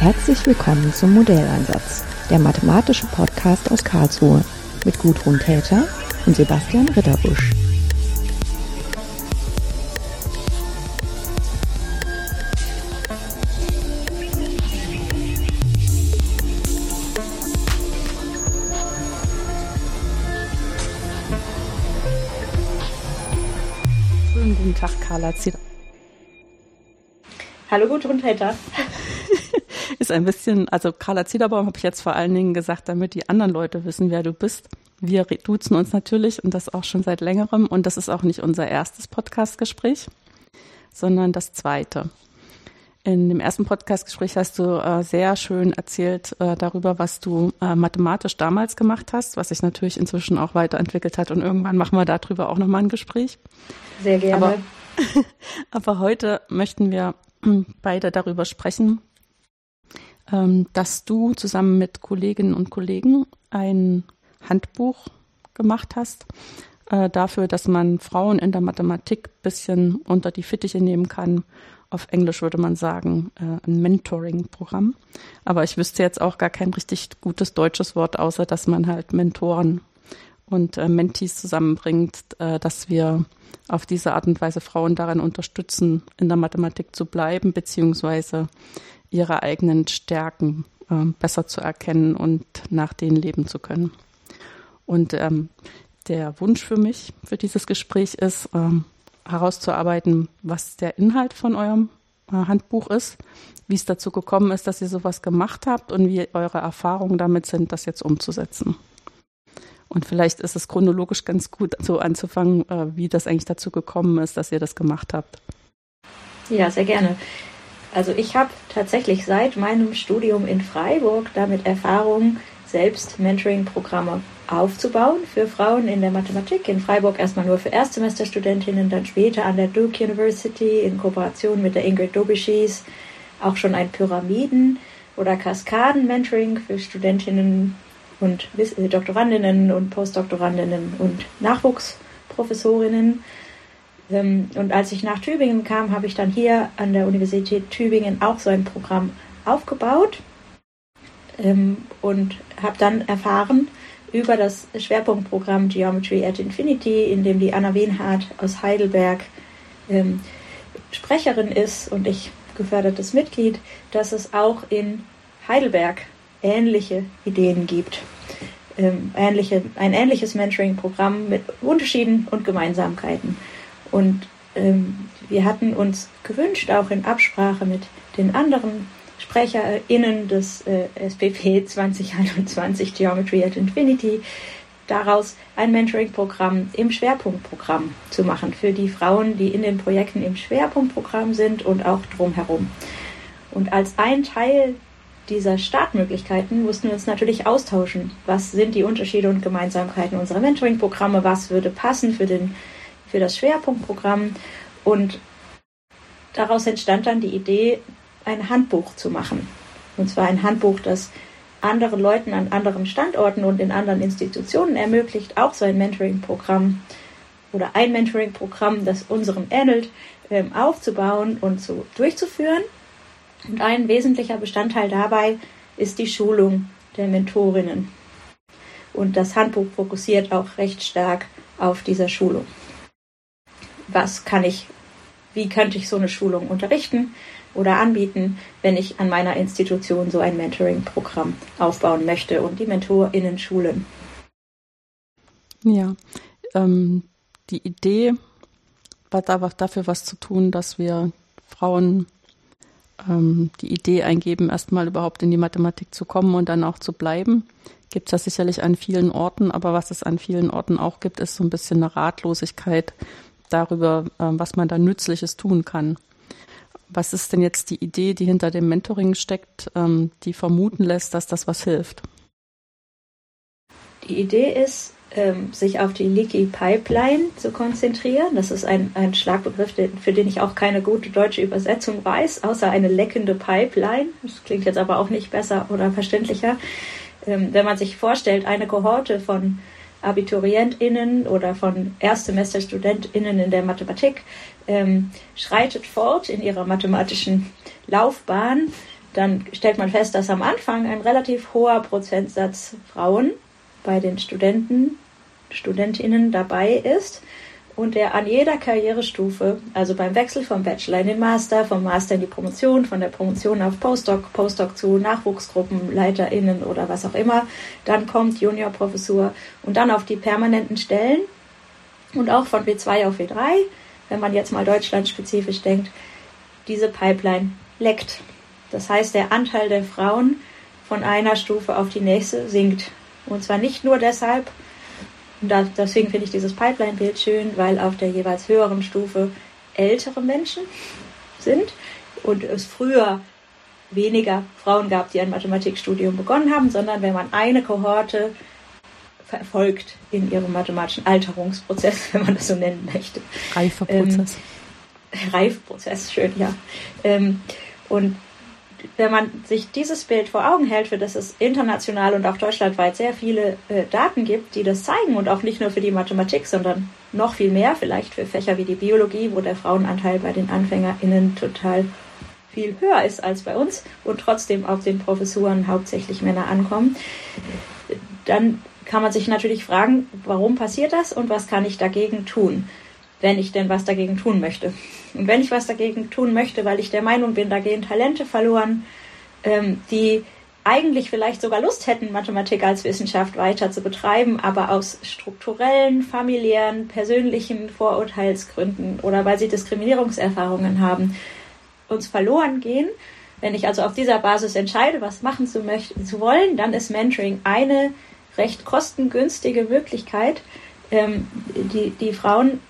Herzlich willkommen zum Modelleinsatz, der mathematische Podcast aus Karlsruhe mit Gudrun Täter und Sebastian Ritterbusch. Guten Tag, Carla Zieder. Hallo Gudrun Täter. Ist ein bisschen, also Carla Ziederbaum habe ich jetzt vor allen Dingen gesagt, damit die anderen Leute wissen, wer du bist. Wir duzen uns natürlich und das auch schon seit längerem. Und das ist auch nicht unser erstes Podcastgespräch, sondern das zweite. In dem ersten Podcastgespräch hast du äh, sehr schön erzählt äh, darüber, was du äh, mathematisch damals gemacht hast, was sich natürlich inzwischen auch weiterentwickelt hat. Und irgendwann machen wir darüber auch nochmal ein Gespräch. Sehr gerne. Aber, aber heute möchten wir beide darüber sprechen, dass du zusammen mit Kolleginnen und Kollegen ein Handbuch gemacht hast äh, dafür, dass man Frauen in der Mathematik ein bisschen unter die Fittiche nehmen kann. Auf Englisch würde man sagen, äh, ein Mentoring-Programm. Aber ich wüsste jetzt auch gar kein richtig gutes deutsches Wort, außer dass man halt Mentoren und äh, Mentees zusammenbringt, dass wir auf diese Art und Weise Frauen daran unterstützen, in der Mathematik zu bleiben, beziehungsweise ihre eigenen Stärken äh, besser zu erkennen und nach denen leben zu können. Und ähm, der Wunsch für mich, für dieses Gespräch ist, ähm, herauszuarbeiten, was der Inhalt von eurem äh, Handbuch ist, wie es dazu gekommen ist, dass ihr sowas gemacht habt und wie eure Erfahrungen damit sind, das jetzt umzusetzen. Und vielleicht ist es chronologisch ganz gut, so anzufangen, äh, wie das eigentlich dazu gekommen ist, dass ihr das gemacht habt. Ja, sehr gerne. Also ich habe tatsächlich seit meinem Studium in Freiburg damit Erfahrung, selbst Mentoring-Programme aufzubauen für Frauen in der Mathematik. In Freiburg erstmal nur für Erstsemesterstudentinnen, dann später an der Duke University in Kooperation mit der Ingrid Dobischis auch schon ein Pyramiden- oder Kaskaden-Mentoring für Studentinnen und Doktorandinnen und Postdoktorandinnen und Nachwuchsprofessorinnen. Ähm, und als ich nach Tübingen kam, habe ich dann hier an der Universität Tübingen auch so ein Programm aufgebaut ähm, und habe dann erfahren über das Schwerpunktprogramm Geometry at Infinity, in dem die Anna Wenhardt aus Heidelberg ähm, Sprecherin ist und ich gefördertes Mitglied, dass es auch in Heidelberg ähnliche Ideen gibt. Ähnliche, ein ähnliches Mentoring-Programm mit Unterschieden und Gemeinsamkeiten. Und ähm, wir hatten uns gewünscht, auch in Absprache mit den anderen SprecherInnen des äh, SPP 2021 Geometry at Infinity, daraus ein Mentoring-Programm im Schwerpunktprogramm zu machen für die Frauen, die in den Projekten im Schwerpunktprogramm sind und auch drumherum. Und als ein Teil dieser Startmöglichkeiten mussten wir uns natürlich austauschen. Was sind die Unterschiede und Gemeinsamkeiten unserer Mentoring-Programme? Was würde passen für, den, für das Schwerpunktprogramm? Und daraus entstand dann die Idee, ein Handbuch zu machen. Und zwar ein Handbuch, das anderen Leuten an anderen Standorten und in anderen Institutionen ermöglicht, auch so ein Mentoring-Programm oder ein Mentoring-Programm, das unserem ähnelt, ähm, aufzubauen und zu, durchzuführen. Und ein wesentlicher Bestandteil dabei ist die Schulung der Mentorinnen. Und das Handbuch fokussiert auch recht stark auf dieser Schulung. Was kann ich, wie könnte ich so eine Schulung unterrichten oder anbieten, wenn ich an meiner Institution so ein Mentoring-Programm aufbauen möchte und die MentorInnen schulen? Ja, ähm, die Idee war dafür was zu tun, dass wir Frauen ähm, die Idee eingeben, erstmal überhaupt in die Mathematik zu kommen und dann auch zu bleiben. Gibt es das sicherlich an vielen Orten, aber was es an vielen Orten auch gibt, ist so ein bisschen eine Ratlosigkeit darüber, äh, was man da Nützliches tun kann. Was ist denn jetzt die Idee, die hinter dem Mentoring steckt, ähm, die vermuten lässt, dass das was hilft? Die Idee ist, ähm, sich auf die Leaky Pipeline zu konzentrieren. Das ist ein, ein Schlagbegriff, für den ich auch keine gute deutsche Übersetzung weiß, außer eine leckende Pipeline. Das klingt jetzt aber auch nicht besser oder verständlicher. Ähm, wenn man sich vorstellt, eine Kohorte von AbiturientInnen oder von ErstsemesterstudentInnen in der Mathematik ähm, schreitet fort in ihrer mathematischen Laufbahn. Dann stellt man fest, dass am Anfang ein relativ hoher Prozentsatz Frauen bei den Studenten, Studentinnen dabei ist und der an jeder Karrierestufe, also beim Wechsel vom Bachelor in den Master, vom Master in die Promotion, von der Promotion auf Postdoc, Postdoc zu Nachwuchsgruppen, LeiterInnen oder was auch immer, dann kommt Juniorprofessur und dann auf die permanenten Stellen und auch von W2 auf W3, wenn man jetzt mal deutschlandspezifisch denkt, diese Pipeline leckt. Das heißt, der Anteil der Frauen von einer Stufe auf die nächste sinkt. Und zwar nicht nur deshalb, und deswegen finde ich dieses Pipeline-Bild schön, weil auf der jeweils höheren Stufe ältere Menschen sind und es früher weniger Frauen gab, die ein Mathematikstudium begonnen haben, sondern wenn man eine Kohorte verfolgt in ihrem mathematischen Alterungsprozess, wenn man das so nennen möchte. Reifeprozess. Ähm, Reifeprozess, schön, ja. Ähm, und wenn man sich dieses Bild vor Augen hält, für das es international und auch deutschlandweit sehr viele äh, Daten gibt, die das zeigen und auch nicht nur für die Mathematik, sondern noch viel mehr vielleicht für Fächer wie die Biologie, wo der Frauenanteil bei den AnfängerInnen total viel höher ist als bei uns und trotzdem auf den Professuren hauptsächlich Männer ankommen, dann kann man sich natürlich fragen, warum passiert das und was kann ich dagegen tun? Wenn ich denn was dagegen tun möchte. Und wenn ich was dagegen tun möchte, weil ich der Meinung bin, da gehen Talente verloren, ähm, die eigentlich vielleicht sogar Lust hätten, Mathematik als Wissenschaft weiter zu betreiben, aber aus strukturellen, familiären, persönlichen Vorurteilsgründen oder weil sie Diskriminierungserfahrungen haben, uns verloren gehen. Wenn ich also auf dieser Basis entscheide, was machen zu, zu wollen, dann ist Mentoring eine recht kostengünstige Möglichkeit, ähm, die, die Frauen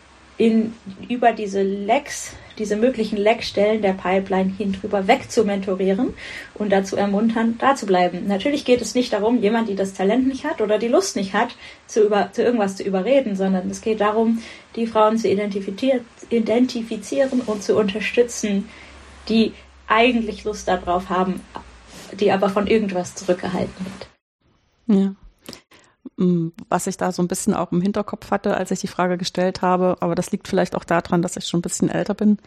in, über diese Lecks, diese möglichen Leckstellen der Pipeline hin drüber weg zu mentorieren und dazu ermuntern, da zu bleiben. Natürlich geht es nicht darum, jemand, die das Talent nicht hat oder die Lust nicht hat, zu, über, zu irgendwas zu überreden, sondern es geht darum, die Frauen zu identifizieren und zu unterstützen, die eigentlich Lust darauf haben, die aber von irgendwas zurückgehalten wird. Ja. Was ich da so ein bisschen auch im Hinterkopf hatte, als ich die Frage gestellt habe. Aber das liegt vielleicht auch daran, dass ich schon ein bisschen älter bin.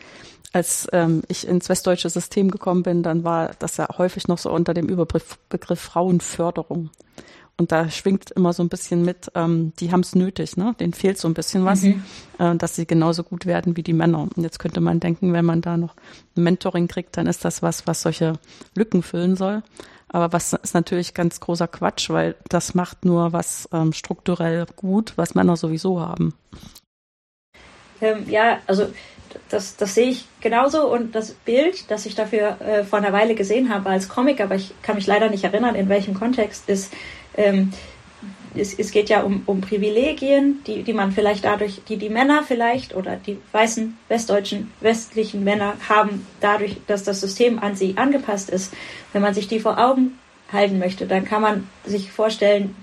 Als ähm, ich ins westdeutsche System gekommen bin, dann war das ja häufig noch so unter dem Überbegriff Begriff Frauenförderung. Und da schwingt immer so ein bisschen mit, ähm, die haben es nötig, ne? Denen fehlt so ein bisschen was, mhm. äh, dass sie genauso gut werden wie die Männer. Und jetzt könnte man denken, wenn man da noch ein Mentoring kriegt, dann ist das was, was solche Lücken füllen soll. Aber was ist natürlich ganz großer Quatsch, weil das macht nur was ähm, strukturell gut, was Männer sowieso haben. Ähm, ja, also das, das sehe ich genauso und das Bild, das ich dafür äh, vor einer Weile gesehen habe als Comic, aber ich kann mich leider nicht erinnern, in welchem Kontext, ist, ähm, es, es geht ja um, um Privilegien, die, die man vielleicht dadurch, die die Männer vielleicht oder die weißen westdeutschen, westlichen Männer haben, dadurch, dass das System an sie angepasst ist. Wenn man sich die vor Augen halten möchte, dann kann man sich vorstellen,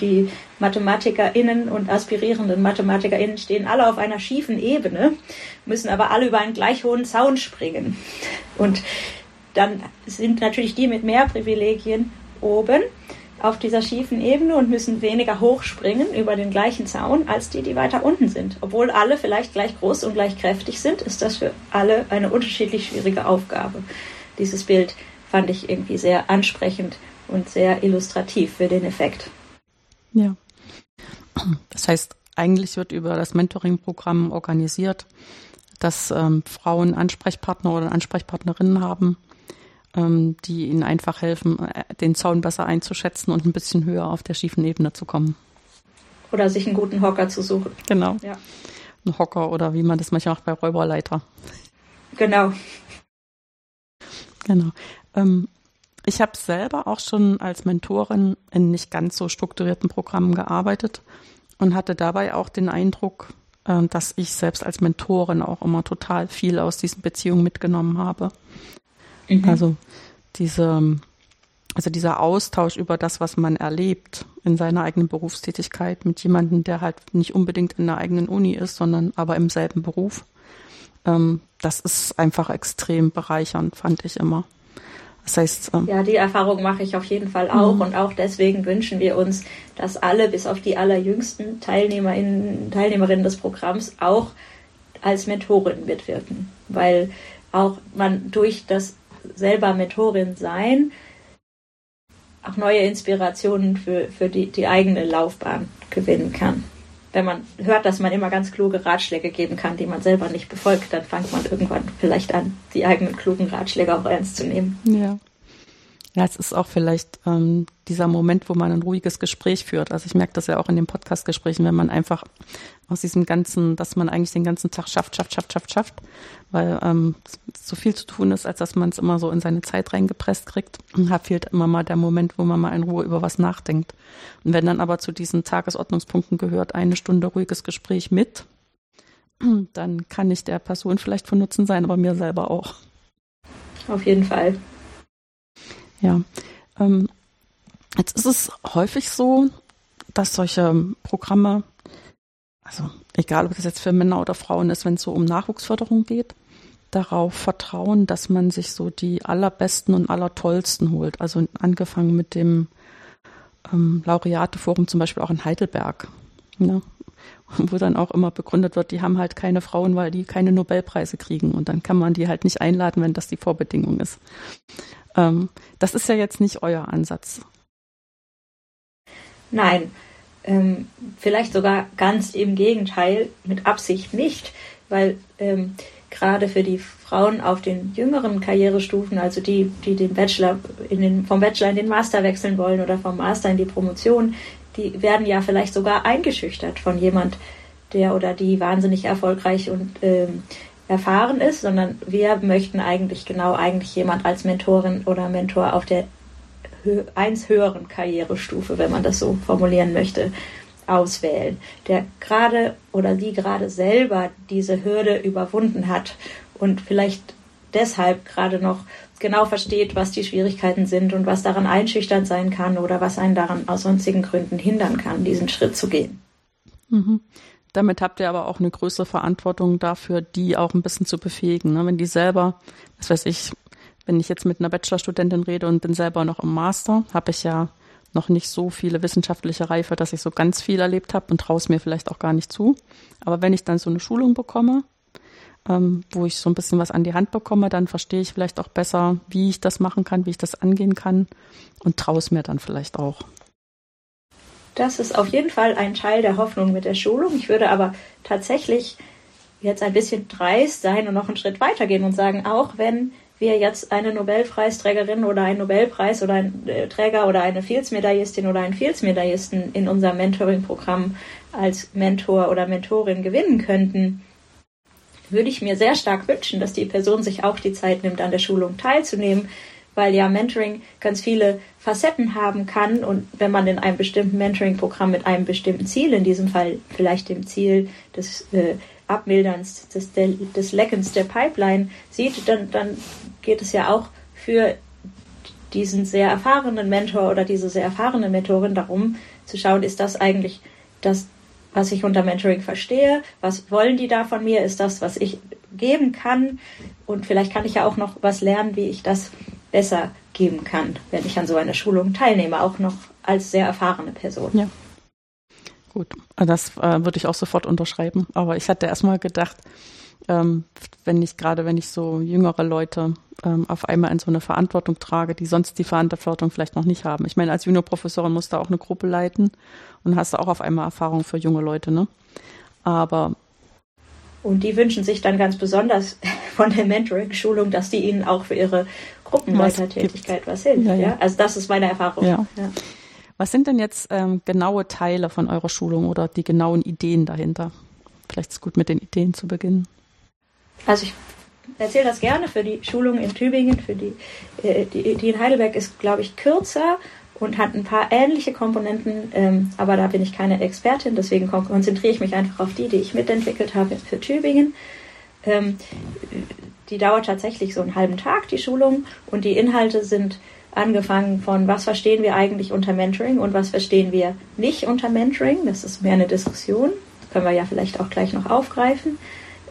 die MathematikerInnen und aspirierenden MathematikerInnen stehen alle auf einer schiefen Ebene, müssen aber alle über einen gleich hohen Zaun springen. Und dann sind natürlich die mit mehr Privilegien oben auf dieser schiefen Ebene und müssen weniger hochspringen über den gleichen Zaun als die, die weiter unten sind. Obwohl alle vielleicht gleich groß und gleich kräftig sind, ist das für alle eine unterschiedlich schwierige Aufgabe. Dieses Bild fand ich irgendwie sehr ansprechend und sehr illustrativ für den Effekt. Ja. Das heißt, eigentlich wird über das Mentoring-Programm organisiert, dass ähm, Frauen Ansprechpartner oder Ansprechpartnerinnen haben, ähm, die ihnen einfach helfen, äh, den Zaun besser einzuschätzen und ein bisschen höher auf der schiefen Ebene zu kommen. Oder sich einen guten Hocker zu suchen. Genau. Ja. Ein Hocker oder wie man das manchmal macht bei Räuberleiter. Genau. Genau. Ähm, ich habe selber auch schon als Mentorin in nicht ganz so strukturierten Programmen gearbeitet und hatte dabei auch den Eindruck, äh, dass ich selbst als Mentorin auch immer total viel aus diesen Beziehungen mitgenommen habe. Mhm. Also diese, also dieser Austausch über das, was man erlebt in seiner eigenen Berufstätigkeit mit jemandem, der halt nicht unbedingt in der eigenen Uni ist, sondern aber im selben Beruf. Ähm, das ist einfach extrem bereichernd, fand ich immer. Das heißt, ähm, ja, die Erfahrung mache ich auf jeden Fall auch mhm. und auch deswegen wünschen wir uns, dass alle, bis auf die allerjüngsten Teilnehmerinnen, Teilnehmerinnen des Programms auch als Mentorin mitwirken, weil auch man durch das selber Mentorin sein auch neue Inspirationen für, für die, die eigene Laufbahn gewinnen kann. Wenn man hört, dass man immer ganz kluge Ratschläge geben kann, die man selber nicht befolgt, dann fängt man irgendwann vielleicht an, die eigenen klugen Ratschläge auch ernst zu nehmen. Ja. Ja, es ist auch vielleicht ähm, dieser Moment, wo man ein ruhiges Gespräch führt. Also ich merke das ja auch in den Podcast-Gesprächen, wenn man einfach aus diesem ganzen, dass man eigentlich den ganzen Tag schafft, schafft, schafft, schafft, schafft, weil ähm, so viel zu tun ist, als dass man es immer so in seine Zeit reingepresst kriegt. Da fehlt immer mal der Moment, wo man mal in Ruhe über was nachdenkt. Und wenn dann aber zu diesen Tagesordnungspunkten gehört, eine Stunde ruhiges Gespräch mit, dann kann ich der Person vielleicht von Nutzen sein, aber mir selber auch. Auf jeden Fall. Ja, ähm, jetzt ist es häufig so, dass solche Programme, also egal ob das jetzt für Männer oder Frauen ist, wenn es so um Nachwuchsförderung geht, darauf vertrauen, dass man sich so die allerbesten und allertollsten holt. Also angefangen mit dem ähm, Laureateforum zum Beispiel auch in Heidelberg. Ne? wo dann auch immer begründet wird, die haben halt keine Frauen, weil die keine Nobelpreise kriegen. Und dann kann man die halt nicht einladen, wenn das die Vorbedingung ist. Ähm, das ist ja jetzt nicht euer Ansatz. Nein, ähm, vielleicht sogar ganz im Gegenteil, mit Absicht nicht, weil ähm, gerade für die Frauen auf den jüngeren Karrierestufen, also die, die den Bachelor in den, vom Bachelor in den Master wechseln wollen oder vom Master in die Promotion, die werden ja vielleicht sogar eingeschüchtert von jemand, der oder die wahnsinnig erfolgreich und ähm, erfahren ist, sondern wir möchten eigentlich genau eigentlich jemand als Mentorin oder Mentor auf der eins höheren Karrierestufe, wenn man das so formulieren möchte, auswählen, der gerade oder die gerade selber diese Hürde überwunden hat und vielleicht deshalb gerade noch genau versteht, was die Schwierigkeiten sind und was daran einschüchternd sein kann oder was einen daran aus sonstigen Gründen hindern kann, diesen Schritt zu gehen. Mhm. Damit habt ihr aber auch eine größere Verantwortung dafür, die auch ein bisschen zu befähigen. Ne? Wenn die selber, was weiß ich, wenn ich jetzt mit einer Bachelorstudentin rede und bin selber noch im Master, habe ich ja noch nicht so viele wissenschaftliche Reife, dass ich so ganz viel erlebt habe und traue es mir vielleicht auch gar nicht zu. Aber wenn ich dann so eine Schulung bekomme, ähm, wo ich so ein bisschen was an die Hand bekomme, dann verstehe ich vielleicht auch besser, wie ich das machen kann, wie ich das angehen kann und traue es mir dann vielleicht auch. Das ist auf jeden Fall ein Teil der Hoffnung mit der Schulung. Ich würde aber tatsächlich jetzt ein bisschen dreist sein und noch einen Schritt weitergehen und sagen, auch wenn wir jetzt eine Nobelpreisträgerin oder einen Nobelpreis oder ein äh, Träger oder eine Fields-Medaillistin oder einen Fields-Medaillisten in unserem Mentoring-Programm als Mentor oder Mentorin gewinnen könnten, würde ich mir sehr stark wünschen, dass die Person sich auch die Zeit nimmt, an der Schulung teilzunehmen, weil ja Mentoring ganz viele Facetten haben kann und wenn man in einem bestimmten Mentoring-Programm mit einem bestimmten Ziel, in diesem Fall vielleicht dem Ziel des äh, Abmilderns, des, des Leckens der Pipeline sieht, dann, dann geht es ja auch für diesen sehr erfahrenen Mentor oder diese sehr erfahrene Mentorin darum zu schauen, ist das eigentlich das, was ich unter Mentoring verstehe? Was wollen die da von mir? Ist das, was ich geben kann? Und vielleicht kann ich ja auch noch was lernen, wie ich das besser geben kann, wenn ich an so einer Schulung teilnehme, auch noch als sehr erfahrene Person. Ja. Gut, das äh, würde ich auch sofort unterschreiben. Aber ich hatte erstmal gedacht, ähm, wenn ich gerade, wenn ich so jüngere Leute ähm, auf einmal in so eine Verantwortung trage, die sonst die Verantwortung vielleicht noch nicht haben. Ich meine, als Juniorprofessorin musst du auch eine Gruppe leiten und hast auch auf einmal Erfahrung für junge Leute, ne? Aber und die wünschen sich dann ganz besonders von der Mentoring-Schulung, dass die ihnen auch für ihre Gruppenleitertätigkeit was, was hilft. Ja, ja. ja, Also das ist meine Erfahrung. Ja. ja. Was sind denn jetzt ähm, genaue Teile von eurer Schulung oder die genauen Ideen dahinter? Vielleicht ist es gut, mit den Ideen zu beginnen. Also ich erzähle das gerne für die Schulung in Tübingen, für die, äh, die, die in Heidelberg ist, glaube ich, kürzer und hat ein paar ähnliche Komponenten, ähm, aber da bin ich keine Expertin, deswegen konzentriere ich mich einfach auf die, die ich mitentwickelt habe für Tübingen. Ähm, die dauert tatsächlich so einen halben Tag, die Schulung, und die Inhalte sind angefangen von, was verstehen wir eigentlich unter Mentoring und was verstehen wir nicht unter Mentoring. Das ist mehr eine Diskussion, das können wir ja vielleicht auch gleich noch aufgreifen.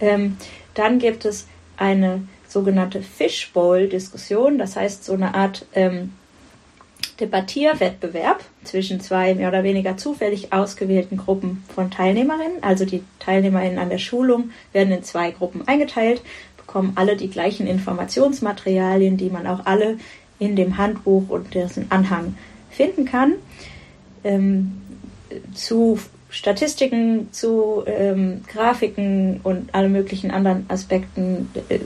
Ähm, dann gibt es eine sogenannte Fishbowl-Diskussion, das heißt so eine Art ähm, Debattierwettbewerb zwischen zwei mehr oder weniger zufällig ausgewählten Gruppen von Teilnehmerinnen. Also die Teilnehmerinnen an der Schulung werden in zwei Gruppen eingeteilt, bekommen alle die gleichen Informationsmaterialien, die man auch alle in dem Handbuch und dessen Anhang finden kann. Ähm, zu Statistiken, zu ähm, Grafiken und alle möglichen anderen Aspekten äh,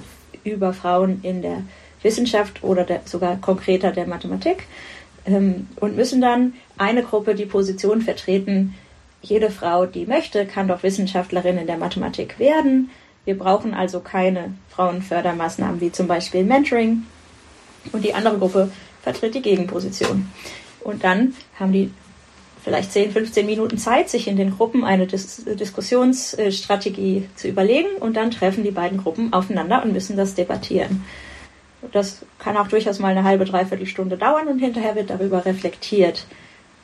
über Frauen in der Wissenschaft oder der, sogar konkreter der Mathematik ähm, und müssen dann eine Gruppe die Position vertreten, jede Frau, die möchte, kann doch Wissenschaftlerin in der Mathematik werden. Wir brauchen also keine Frauenfördermaßnahmen wie zum Beispiel Mentoring. Und die andere Gruppe vertritt die Gegenposition. Und dann haben die vielleicht 10, 15 Minuten Zeit, sich in den Gruppen eine Dis Diskussionsstrategie zu überlegen. Und dann treffen die beiden Gruppen aufeinander und müssen das debattieren. Das kann auch durchaus mal eine halbe, dreiviertel Stunde dauern und hinterher wird darüber reflektiert.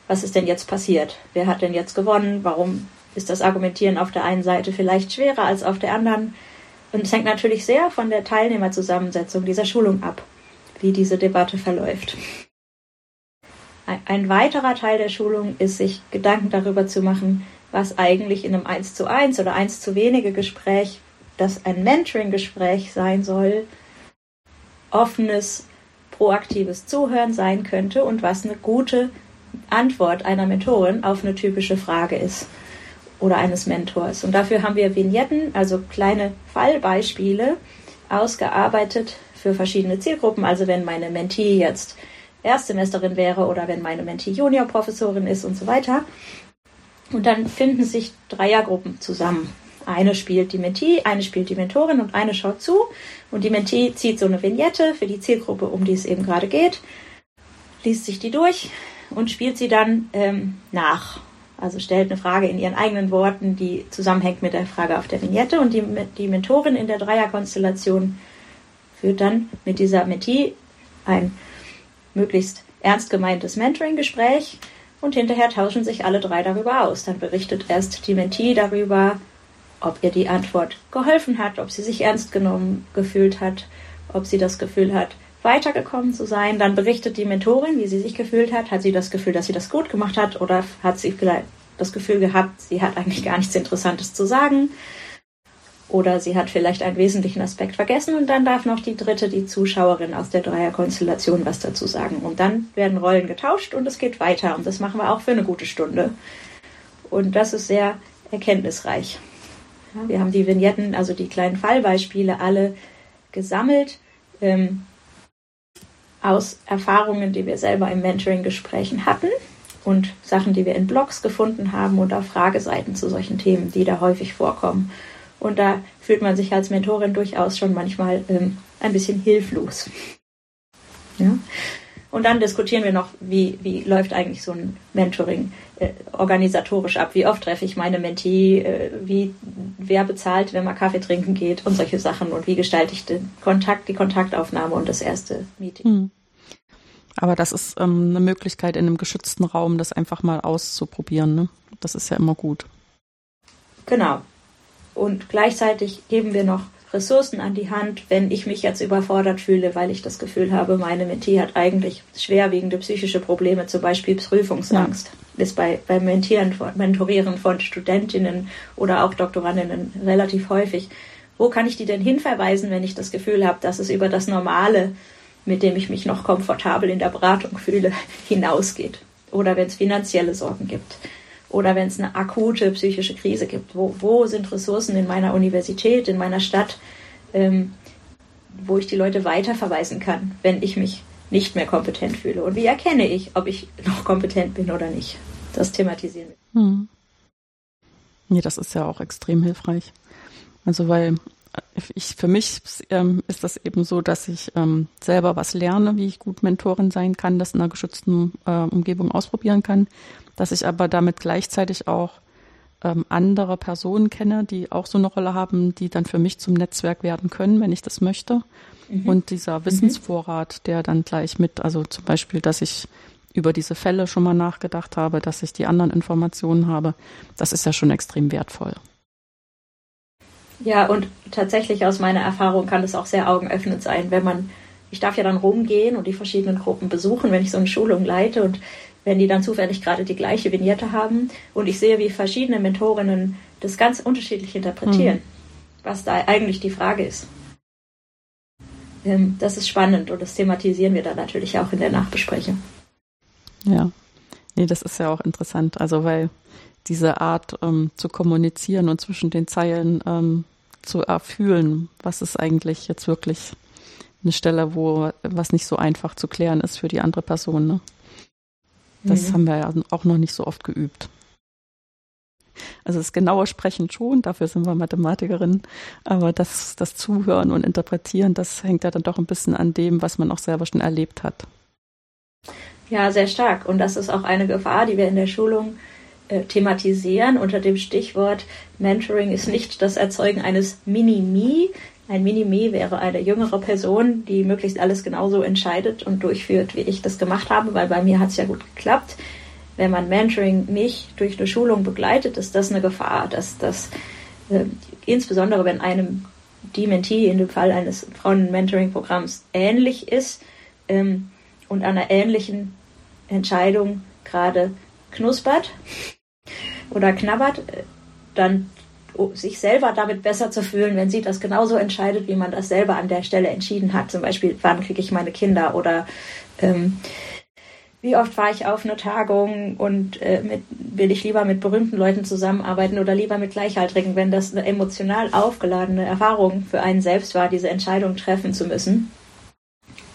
Was ist denn jetzt passiert? Wer hat denn jetzt gewonnen? Warum ist das Argumentieren auf der einen Seite vielleicht schwerer als auf der anderen? Und es hängt natürlich sehr von der Teilnehmerzusammensetzung dieser Schulung ab, wie diese Debatte verläuft. Ein weiterer Teil der Schulung ist, sich Gedanken darüber zu machen, was eigentlich in einem 1 zu 1 oder 1 zu wenige Gespräch, das ein Mentoring-Gespräch sein soll, offenes, proaktives Zuhören sein könnte und was eine gute Antwort einer Mentorin auf eine typische Frage ist oder eines Mentors. Und dafür haben wir Vignetten, also kleine Fallbeispiele, ausgearbeitet für verschiedene Zielgruppen. Also wenn meine Mentee jetzt Erstsemesterin wäre oder wenn meine Mentee Juniorprofessorin ist und so weiter. Und dann finden sich Dreiergruppen zusammen. Eine spielt die Mentee, eine spielt die Mentorin und eine schaut zu. Und die Mentee zieht so eine Vignette für die Zielgruppe, um die es eben gerade geht, liest sich die durch und spielt sie dann ähm, nach. Also stellt eine Frage in ihren eigenen Worten, die zusammenhängt mit der Frage auf der Vignette. Und die, die Mentorin in der Dreierkonstellation führt dann mit dieser Mentee ein möglichst ernst gemeintes Mentoring-Gespräch und hinterher tauschen sich alle drei darüber aus. Dann berichtet erst die Mentee darüber, ob ihr die Antwort geholfen hat, ob sie sich ernst genommen gefühlt hat, ob sie das Gefühl hat, weitergekommen zu sein. Dann berichtet die Mentorin, wie sie sich gefühlt hat. Hat sie das Gefühl, dass sie das gut gemacht hat oder hat sie vielleicht das Gefühl gehabt, sie hat eigentlich gar nichts Interessantes zu sagen oder sie hat vielleicht einen wesentlichen Aspekt vergessen und dann darf noch die dritte, die Zuschauerin aus der Dreierkonstellation was dazu sagen. Und dann werden Rollen getauscht und es geht weiter und das machen wir auch für eine gute Stunde. Und das ist sehr erkenntnisreich. Wir haben die Vignetten, also die kleinen Fallbeispiele, alle gesammelt ähm, aus Erfahrungen, die wir selber im Mentoring-Gesprächen hatten und Sachen, die wir in Blogs gefunden haben auf Frageseiten zu solchen Themen, die da häufig vorkommen. Und da fühlt man sich als Mentorin durchaus schon manchmal ähm, ein bisschen hilflos. Ja? Und dann diskutieren wir noch, wie, wie läuft eigentlich so ein Mentoring äh, organisatorisch ab? Wie oft treffe ich meine Mentee? Äh, wie, wer bezahlt, wenn man Kaffee trinken geht und solche Sachen? Und wie gestalte ich den Kontakt, die Kontaktaufnahme und das erste Meeting? Hm. Aber das ist ähm, eine Möglichkeit in einem geschützten Raum, das einfach mal auszuprobieren. Ne? Das ist ja immer gut. Genau. Und gleichzeitig geben wir noch Ressourcen an die Hand, wenn ich mich jetzt überfordert fühle, weil ich das Gefühl habe, meine Mentee hat eigentlich schwerwiegende psychische Probleme, zum Beispiel Prüfungsangst. Ja. Ist bei, beim Mentieren, Mentorieren von Studentinnen oder auch Doktorandinnen relativ häufig. Wo kann ich die denn hinverweisen, wenn ich das Gefühl habe, dass es über das Normale, mit dem ich mich noch komfortabel in der Beratung fühle, hinausgeht? Oder wenn es finanzielle Sorgen gibt oder wenn es eine akute psychische Krise gibt. Wo, wo sind Ressourcen in meiner Universität, in meiner Stadt, ähm, wo ich die Leute weiterverweisen kann, wenn ich mich nicht mehr kompetent fühle? Und wie erkenne ich, ob ich noch kompetent bin oder nicht? Das thematisieren wir. Hm. Nee, das ist ja auch extrem hilfreich. Also weil äh, ich, für mich ähm, ist das eben so, dass ich ähm, selber was lerne, wie ich gut Mentorin sein kann, das in einer geschützten äh, Umgebung ausprobieren kann dass ich aber damit gleichzeitig auch ähm, andere Personen kenne, die auch so eine Rolle haben, die dann für mich zum Netzwerk werden können, wenn ich das möchte. Mhm. Und dieser mhm. Wissensvorrat, der dann gleich mit, also zum Beispiel, dass ich über diese Fälle schon mal nachgedacht habe, dass ich die anderen Informationen habe, das ist ja schon extrem wertvoll. Ja, und tatsächlich aus meiner Erfahrung kann es auch sehr augenöffnend sein, wenn man, ich darf ja dann rumgehen und die verschiedenen Gruppen besuchen, wenn ich so eine Schulung leite und wenn die dann zufällig gerade die gleiche Vignette haben. Und ich sehe, wie verschiedene Mentorinnen das ganz unterschiedlich interpretieren, mhm. was da eigentlich die Frage ist. ähm, das ist spannend und das thematisieren wir dann natürlich auch in der Nachbesprechung. Ja, nee, das ist ja auch interessant. Also weil diese Art ähm, zu kommunizieren und zwischen den Zeilen ähm, zu erfühlen, was ist eigentlich jetzt wirklich eine Stelle, wo was nicht so einfach zu klären ist für die andere Person. Ne? Das mhm. haben wir ja auch noch nicht so oft geübt. Also das genaue Sprechen schon, dafür sind wir Mathematikerinnen, aber das, das Zuhören und Interpretieren, das hängt ja dann doch ein bisschen an dem, was man auch selber schon erlebt hat. Ja, sehr stark. Und das ist auch eine Gefahr, die wir in der Schulung äh, thematisieren unter dem Stichwort Mentoring ist nicht das Erzeugen eines Mini-Me. Ein Mini-Me wäre eine jüngere Person, die möglichst alles genauso entscheidet und durchführt, wie ich das gemacht habe, weil bei mir hat es ja gut geklappt. Wenn man Mentoring nicht durch eine Schulung begleitet, ist das eine Gefahr, dass das äh, insbesondere wenn einem die Mentee in dem Fall eines Frauen-Mentoring-Programms ähnlich ist ähm, und an einer ähnlichen Entscheidung gerade knuspert, oder knabbert, äh, dann sich selber damit besser zu fühlen, wenn sie das genauso entscheidet, wie man das selber an der Stelle entschieden hat. Zum Beispiel, wann kriege ich meine Kinder oder ähm, wie oft fahre ich auf eine Tagung und äh, mit, will ich lieber mit berühmten Leuten zusammenarbeiten oder lieber mit Gleichaltrigen, wenn das eine emotional aufgeladene Erfahrung für einen selbst war, diese Entscheidung treffen zu müssen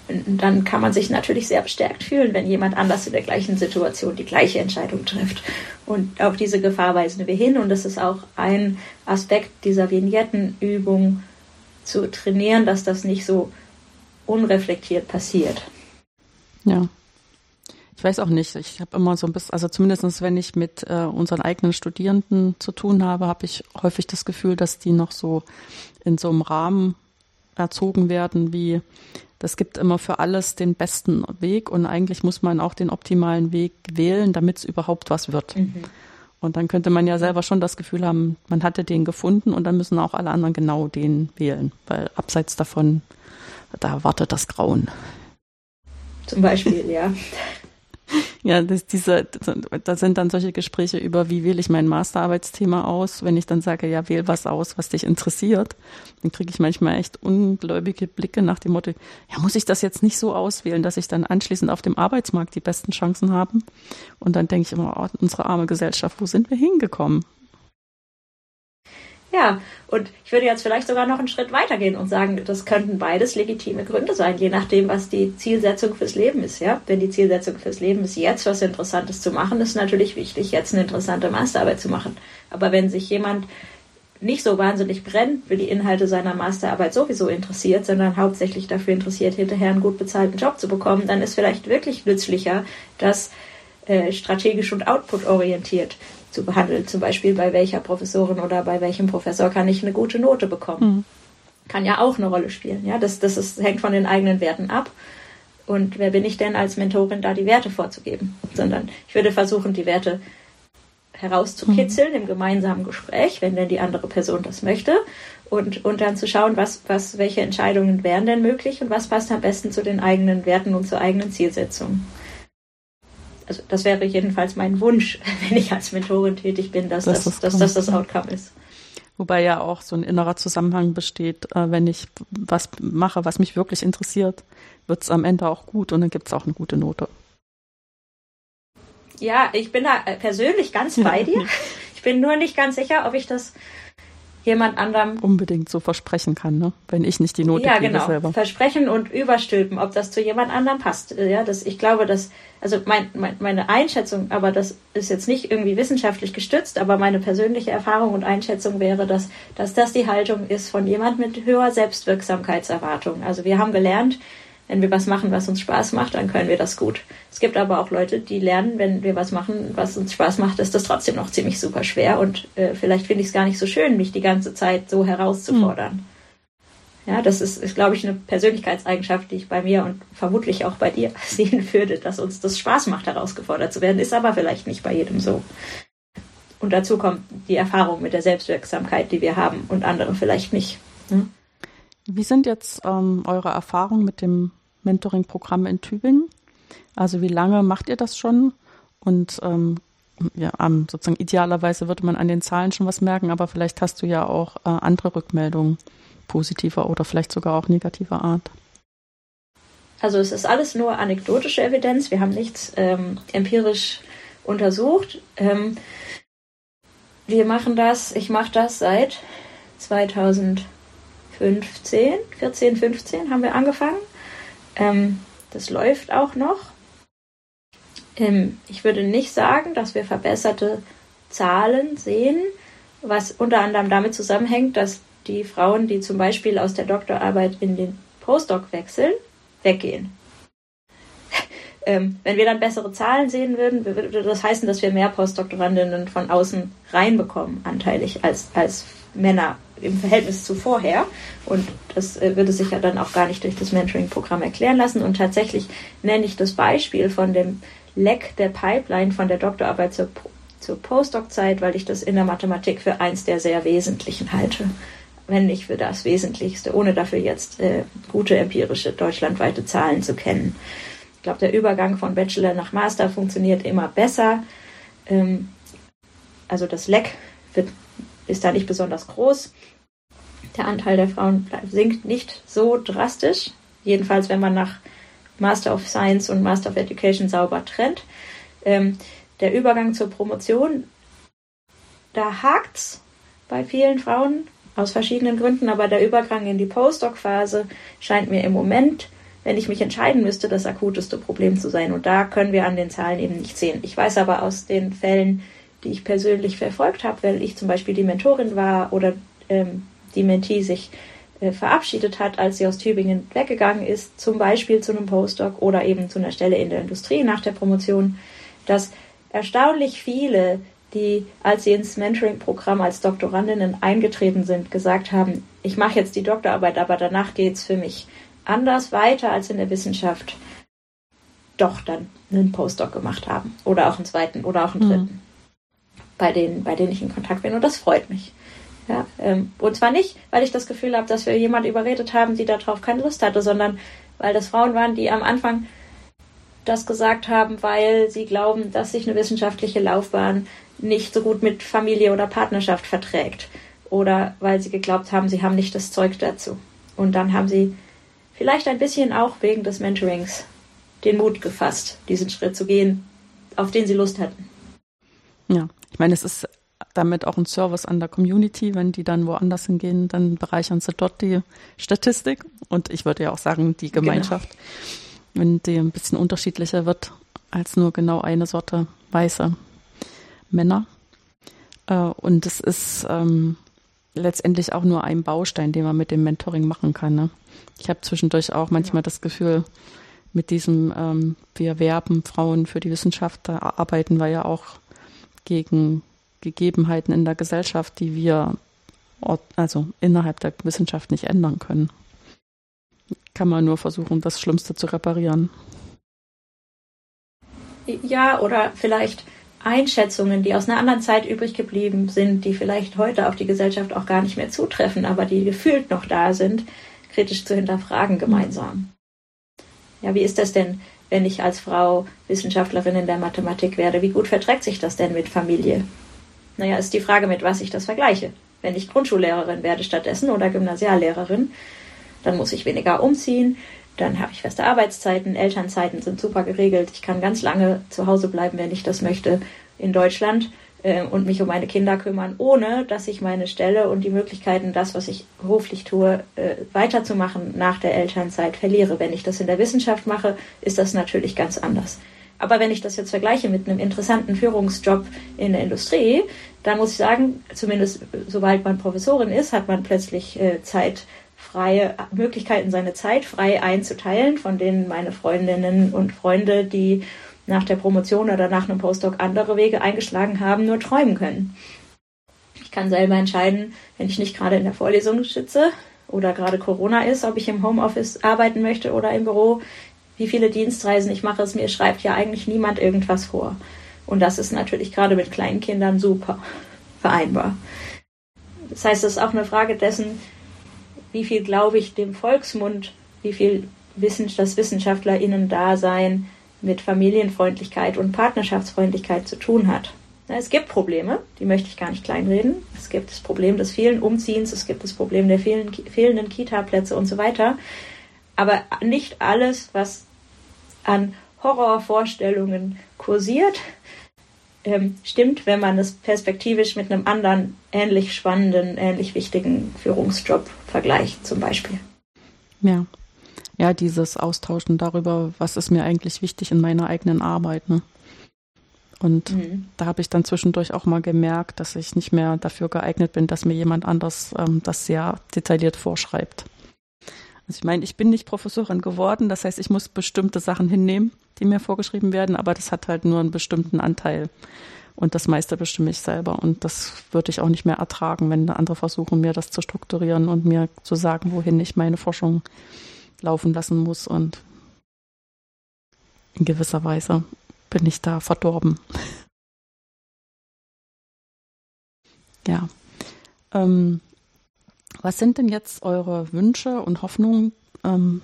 dann kann man sich natürlich sehr bestärkt fühlen, wenn jemand anders in der gleichen Situation die gleiche Entscheidung trifft. Und auf diese Gefahr weisen wir hin. Und das ist auch ein Aspekt dieser Vignettenübung zu trainieren, dass das nicht so unreflektiert passiert. Ja. Ich weiß auch nicht. Ich habe immer so ein bisschen, also zumindest wenn ich mit äh, unseren eigenen Studierenden zu tun habe, habe ich häufig das Gefühl, dass die noch so in so einem Rahmen erzogen werden, wie das gibt immer für alles den besten Weg und eigentlich muss man auch den optimalen Weg wählen, damit es überhaupt was wird. Mhm. Und dann könnte man ja selber schon das Gefühl haben, man hatte den gefunden und dann müssen auch alle anderen genau den wählen, weil abseits davon, da wartet das Grauen. Zum Beispiel, ja. Ja, das, diese, da sind dann solche Gespräche über, wie wähle ich mein Masterarbeitsthema aus. Wenn ich dann sage, ja, wähl was aus, was dich interessiert, dann kriege ich manchmal echt ungläubige Blicke nach dem Motto, ja, muss ich das jetzt nicht so auswählen, dass ich dann anschließend auf dem Arbeitsmarkt die besten Chancen habe? Und dann denke ich immer, oh, unsere arme Gesellschaft, wo sind wir hingekommen? Ja, und ich würde jetzt vielleicht sogar noch einen Schritt weitergehen und sagen, das könnten beides legitime Gründe sein, je nachdem, was die Zielsetzung fürs Leben ist. Ja, wenn die Zielsetzung fürs Leben ist, jetzt was Interessantes zu machen, ist natürlich wichtig, jetzt eine interessante Masterarbeit zu machen. Aber wenn sich jemand nicht so wahnsinnig brennt für die Inhalte seiner Masterarbeit sowieso interessiert, sondern hauptsächlich dafür interessiert, hinterher einen gut bezahlten Job zu bekommen, dann ist vielleicht wirklich nützlicher, das äh, strategisch und output-orientiert zu behandeln. Zum Beispiel bei welcher Professorin oder bei welchem Professor kann ich eine gute Note bekommen. Mhm. Kann ja auch eine Rolle spielen. Ja, das, das ist, hängt von den eigenen Werten ab. Und wer bin ich denn als Mentorin, da die Werte vorzugeben? Sondern ich würde versuchen, die Werte herauszukitzeln mhm. im gemeinsamen Gespräch, wenn denn die andere Person das möchte. Und, und dann zu schauen, was, was, welche Entscheidungen wären denn möglich und was passt am besten zu den eigenen Werten und zur eigenen Zielsetzung also das wäre jedenfalls mein Wunsch, wenn ich als Mentorin tätig bin, dass das, das, dass das, das Outcome ist. Wobei ja auch so ein innerer Zusammenhang besteht, äh, wenn ich was mache, was mich wirklich interessiert, wird es am Ende auch gut und dann gibt es auch eine gute Note. Ja, ich bin da äh, persönlich ganz bei dir. Ich bin nur nicht ganz sicher, ob ich das jemand anderem unbedingt so versprechen kann, ne? Wenn ich nicht die Note ja, genau. selber. Versprechen und überstülpen, ob das zu jemand anderem passt. Ja, das, ich glaube, dass, also mein, mein, meine Einschätzung, aber das ist jetzt nicht irgendwie wissenschaftlich gestützt, aber meine persönliche Erfahrung und Einschätzung wäre, dass, dass das die Haltung ist von jemand mit höherer Selbstwirksamkeitserwartung. Also wir haben gelernt, wenn wir was machen, was uns Spaß macht, dann können wir das gut. Es gibt aber auch Leute, die lernen, wenn wir was machen, was uns Spaß macht, ist das trotzdem noch ziemlich super schwer und äh, vielleicht finde ich es gar nicht so schön, mich die ganze Zeit so herauszufordern. Mhm. Ja, das ist, ist glaube ich, eine Persönlichkeitseigenschaft, die ich bei mir und vermutlich auch bei dir sehen würde, dass uns das Spaß macht, herausgefordert zu werden, ist aber vielleicht nicht bei jedem so. Und dazu kommt die Erfahrung mit der Selbstwirksamkeit, die wir haben und andere vielleicht nicht. Hm? Wie sind jetzt ähm, eure Erfahrungen mit dem Mentoring-Programm in Tübingen. Also wie lange macht ihr das schon? Und ähm, ja, sozusagen idealerweise würde man an den Zahlen schon was merken, aber vielleicht hast du ja auch äh, andere Rückmeldungen positiver oder vielleicht sogar auch negativer Art. Also es ist alles nur anekdotische Evidenz. Wir haben nichts ähm, empirisch untersucht. Ähm, wir machen das, ich mache das seit 2015, 14, 15 haben wir angefangen. Ähm, das läuft auch noch. Ähm, ich würde nicht sagen, dass wir verbesserte Zahlen sehen, was unter anderem damit zusammenhängt, dass die Frauen, die zum Beispiel aus der Doktorarbeit in den Postdoc wechseln, weggehen. ähm, wenn wir dann bessere Zahlen sehen würden, würde das heißen, dass wir mehr Postdoktorandinnen von außen reinbekommen, anteilig, als, als Männer im Verhältnis zu vorher. Und das äh, würde sich ja dann auch gar nicht durch das Mentoring-Programm erklären lassen. Und tatsächlich nenne ich das Beispiel von dem Leck der Pipeline von der Doktorarbeit zur, zur Postdoc-Zeit, weil ich das in der Mathematik für eins der sehr wesentlichen halte wenn nicht für das Wesentlichste, ohne dafür jetzt äh, gute empirische deutschlandweite Zahlen zu kennen. Ich glaube, der Übergang von Bachelor nach Master funktioniert immer besser. Ähm, also das Leck wird, ist da nicht besonders groß. Der Anteil der Frauen sinkt nicht so drastisch. Jedenfalls, wenn man nach Master of Science und Master of Education sauber trennt. Ähm, der Übergang zur Promotion, da hakt's bei vielen Frauen aus verschiedenen Gründen, aber der Übergang in die Postdoc-Phase scheint mir im Moment, wenn ich mich entscheiden müsste, das akuteste Problem zu sein. Und da können wir an den Zahlen eben nicht sehen. Ich weiß aber aus den Fällen, die ich persönlich verfolgt habe, weil ich zum Beispiel die Mentorin war oder ähm, die Mentee sich äh, verabschiedet hat, als sie aus Tübingen weggegangen ist, zum Beispiel zu einem Postdoc oder eben zu einer Stelle in der Industrie nach der Promotion, dass erstaunlich viele die, als sie ins Mentoring-Programm als Doktorandinnen eingetreten sind, gesagt haben, ich mache jetzt die Doktorarbeit, aber danach geht es für mich anders weiter als in der Wissenschaft, doch dann einen Postdoc gemacht haben. Oder auch einen zweiten oder auch einen dritten. Mhm. Bei denen, bei denen ich in Kontakt bin. Und das freut mich. Ja, ähm, und zwar nicht, weil ich das Gefühl habe, dass wir jemand überredet haben, die darauf keine Lust hatte, sondern weil das Frauen waren, die am Anfang das gesagt haben, weil sie glauben, dass sich eine wissenschaftliche Laufbahn nicht so gut mit Familie oder Partnerschaft verträgt. Oder weil sie geglaubt haben, sie haben nicht das Zeug dazu. Und dann haben sie vielleicht ein bisschen auch wegen des Mentorings den Mut gefasst, diesen Schritt zu gehen, auf den sie Lust hatten. Ja, ich meine, es ist damit auch ein Service an der Community. Wenn die dann woanders hingehen, dann bereichern sie dort die Statistik und ich würde ja auch sagen, die genau. Gemeinschaft, genau. wenn die ein bisschen unterschiedlicher wird als nur genau eine Sorte Weiße. Männer. Äh, und es ist ähm, letztendlich auch nur ein Baustein, den man mit dem Mentoring machen kann. Ne? Ich habe zwischendurch auch manchmal ja. das Gefühl, mit diesem, ähm, wir werben Frauen für die Wissenschaft, da arbeiten wir ja auch gegen Gegebenheiten in der Gesellschaft, die wir also innerhalb der Wissenschaft nicht ändern können. Kann man nur versuchen, das Schlimmste zu reparieren. Ja, oder vielleicht Einschätzungen, die aus einer anderen Zeit übrig geblieben sind, die vielleicht heute auf die Gesellschaft auch gar nicht mehr zutreffen, aber die gefühlt noch da sind, kritisch zu hinterfragen gemeinsam. Ja, wie ist das denn, wenn ich als Frau Wissenschaftlerin in der Mathematik werde? Wie gut verträgt sich das denn mit Familie? Naja, ist die Frage, mit was ich das vergleiche. Wenn ich Grundschullehrerin werde stattdessen oder Gymnasiallehrerin, dann muss ich weniger umziehen, dann habe ich feste Arbeitszeiten, Elternzeiten sind super geregelt. Ich kann ganz lange zu Hause bleiben, wenn ich das möchte, in Deutschland äh, und mich um meine Kinder kümmern, ohne dass ich meine Stelle und die Möglichkeiten, das, was ich beruflich tue, äh, weiterzumachen nach der Elternzeit verliere. Wenn ich das in der Wissenschaft mache, ist das natürlich ganz anders. Aber wenn ich das jetzt vergleiche mit einem interessanten Führungsjob in der Industrie, dann muss ich sagen, zumindest sobald man Professorin ist, hat man plötzlich äh, Zeit freie Möglichkeiten, seine Zeit frei einzuteilen, von denen meine Freundinnen und Freunde, die nach der Promotion oder nach einem Postdoc andere Wege eingeschlagen haben, nur träumen können. Ich kann selber entscheiden, wenn ich nicht gerade in der Vorlesung sitze oder gerade Corona ist, ob ich im Homeoffice arbeiten möchte oder im Büro, wie viele Dienstreisen ich mache. Es mir schreibt ja eigentlich niemand irgendwas vor. Und das ist natürlich gerade mit kleinen Kindern super vereinbar. Das heißt, es ist auch eine Frage dessen, wie viel glaube ich dem Volksmund, wie viel Wissen, das WissenschaftlerInnen-Dasein mit Familienfreundlichkeit und Partnerschaftsfreundlichkeit zu tun hat. Es gibt Probleme, die möchte ich gar nicht kleinreden. Es gibt das Problem des vielen Umziehens, es gibt das Problem der vielen, fehlenden Kita-Plätze und so weiter. aber nicht alles, was an Horrorvorstellungen kursiert, ähm, stimmt, wenn man es perspektivisch mit einem anderen ähnlich spannenden, ähnlich wichtigen Führungsjob vergleicht, zum Beispiel. Ja. Ja, dieses Austauschen darüber, was ist mir eigentlich wichtig in meiner eigenen Arbeit. Ne? Und mhm. da habe ich dann zwischendurch auch mal gemerkt, dass ich nicht mehr dafür geeignet bin, dass mir jemand anders ähm, das sehr detailliert vorschreibt. Also ich meine, ich bin nicht Professorin geworden, das heißt, ich muss bestimmte Sachen hinnehmen, die mir vorgeschrieben werden, aber das hat halt nur einen bestimmten Anteil. Und das meiste bestimme ich selber. Und das würde ich auch nicht mehr ertragen, wenn andere versuchen, mir das zu strukturieren und mir zu sagen, wohin ich meine Forschung laufen lassen muss. Und in gewisser Weise bin ich da verdorben. ja. Ähm, was sind denn jetzt eure Wünsche und Hoffnungen, ähm,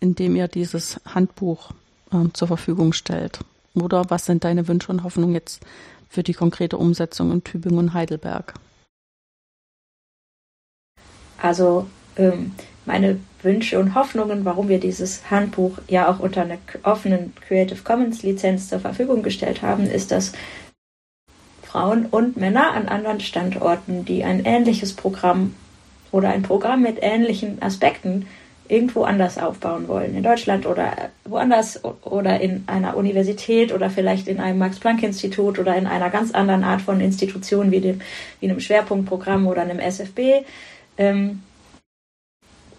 indem ihr dieses Handbuch ähm, zur Verfügung stellt? Oder was sind deine Wünsche und Hoffnungen jetzt für die konkrete Umsetzung in Tübingen und Heidelberg? Also ähm, meine Wünsche und Hoffnungen, warum wir dieses Handbuch ja auch unter einer offenen Creative Commons Lizenz zur Verfügung gestellt haben, ist, dass Frauen und Männer an anderen Standorten, die ein ähnliches Programm oder ein Programm mit ähnlichen Aspekten irgendwo anders aufbauen wollen, in Deutschland oder woanders oder in einer Universität oder vielleicht in einem Max-Planck-Institut oder in einer ganz anderen Art von Institution wie, dem, wie einem Schwerpunktprogramm oder einem SFB, ähm,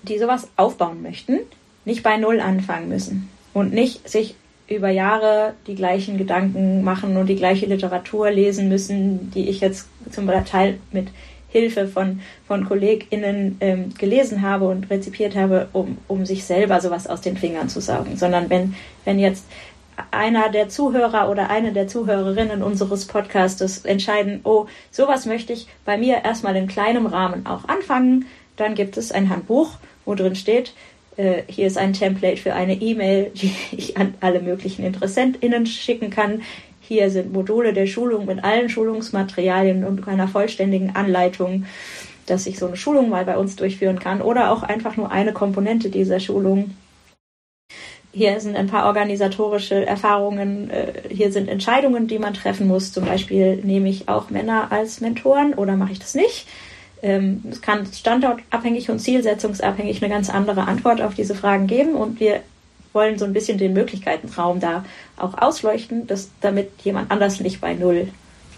die sowas aufbauen möchten, nicht bei Null anfangen müssen und nicht sich über Jahre die gleichen Gedanken machen und die gleiche Literatur lesen müssen, die ich jetzt zum Teil mit Hilfe von, von KollegInnen ähm, gelesen habe und rezipiert habe, um, um sich selber sowas aus den Fingern zu saugen. Sondern wenn, wenn jetzt einer der Zuhörer oder eine der Zuhörerinnen unseres Podcastes entscheiden, oh, sowas möchte ich bei mir erstmal in kleinem Rahmen auch anfangen, dann gibt es ein Handbuch, wo drin steht, äh, hier ist ein Template für eine E-Mail, die ich an alle möglichen InteressentInnen schicken kann. Hier sind Module der Schulung mit allen Schulungsmaterialien und einer vollständigen Anleitung, dass ich so eine Schulung mal bei uns durchführen kann oder auch einfach nur eine Komponente dieser Schulung. Hier sind ein paar organisatorische Erfahrungen, äh, hier sind Entscheidungen, die man treffen muss. Zum Beispiel nehme ich auch Männer als Mentoren oder mache ich das nicht? Ähm, es kann standortabhängig und zielsetzungsabhängig eine ganz andere Antwort auf diese Fragen geben und wir wollen so ein bisschen den Möglichkeitenraum da auch ausleuchten, dass, damit jemand anders nicht bei Null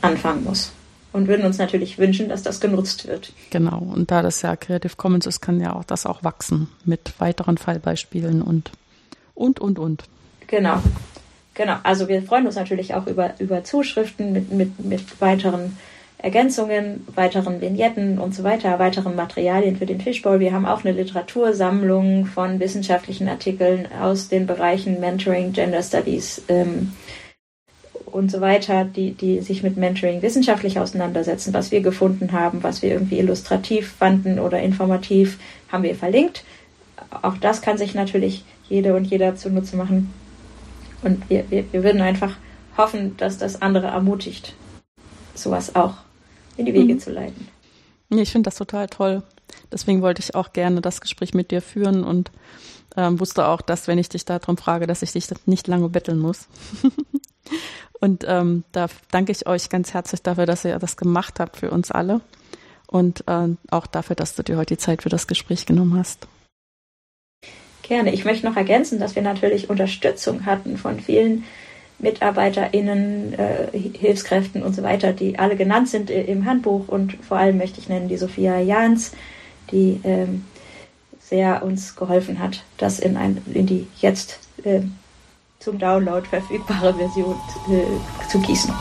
anfangen muss. Und würden uns natürlich wünschen, dass das genutzt wird. Genau, und da das ja Creative Commons ist, kann ja auch das auch wachsen mit weiteren Fallbeispielen und und und und. Genau. Genau. Also wir freuen uns natürlich auch über, über Zuschriften mit, mit, mit weiteren Ergänzungen, weiteren Vignetten und so weiter, weiteren Materialien für den Fishbowl. Wir haben auch eine Literatursammlung von wissenschaftlichen Artikeln aus den Bereichen Mentoring, Gender Studies ähm, und so weiter, die, die sich mit Mentoring wissenschaftlich auseinandersetzen. Was wir gefunden haben, was wir irgendwie illustrativ fanden oder informativ, haben wir verlinkt. Auch das kann sich natürlich jede und jeder zunutze machen. Und wir, wir, wir würden einfach hoffen, dass das andere ermutigt, sowas auch in die Wege mhm. zu leiten. Ich finde das total toll. Deswegen wollte ich auch gerne das Gespräch mit dir führen und ähm, wusste auch, dass, wenn ich dich darum frage, dass ich dich nicht lange betteln muss. und ähm, da danke ich euch ganz herzlich dafür, dass ihr das gemacht habt für uns alle und äh, auch dafür, dass du dir heute die Zeit für das Gespräch genommen hast. Gerne. Ich möchte noch ergänzen, dass wir natürlich Unterstützung hatten von vielen MitarbeiterInnen, äh, Hilfskräften und so weiter, die alle genannt sind im Handbuch und vor allem möchte ich nennen die Sophia Jans, die ähm, sehr uns geholfen hat, das in, ein, in die jetzt äh, zum Download verfügbare Version äh, zu gießen.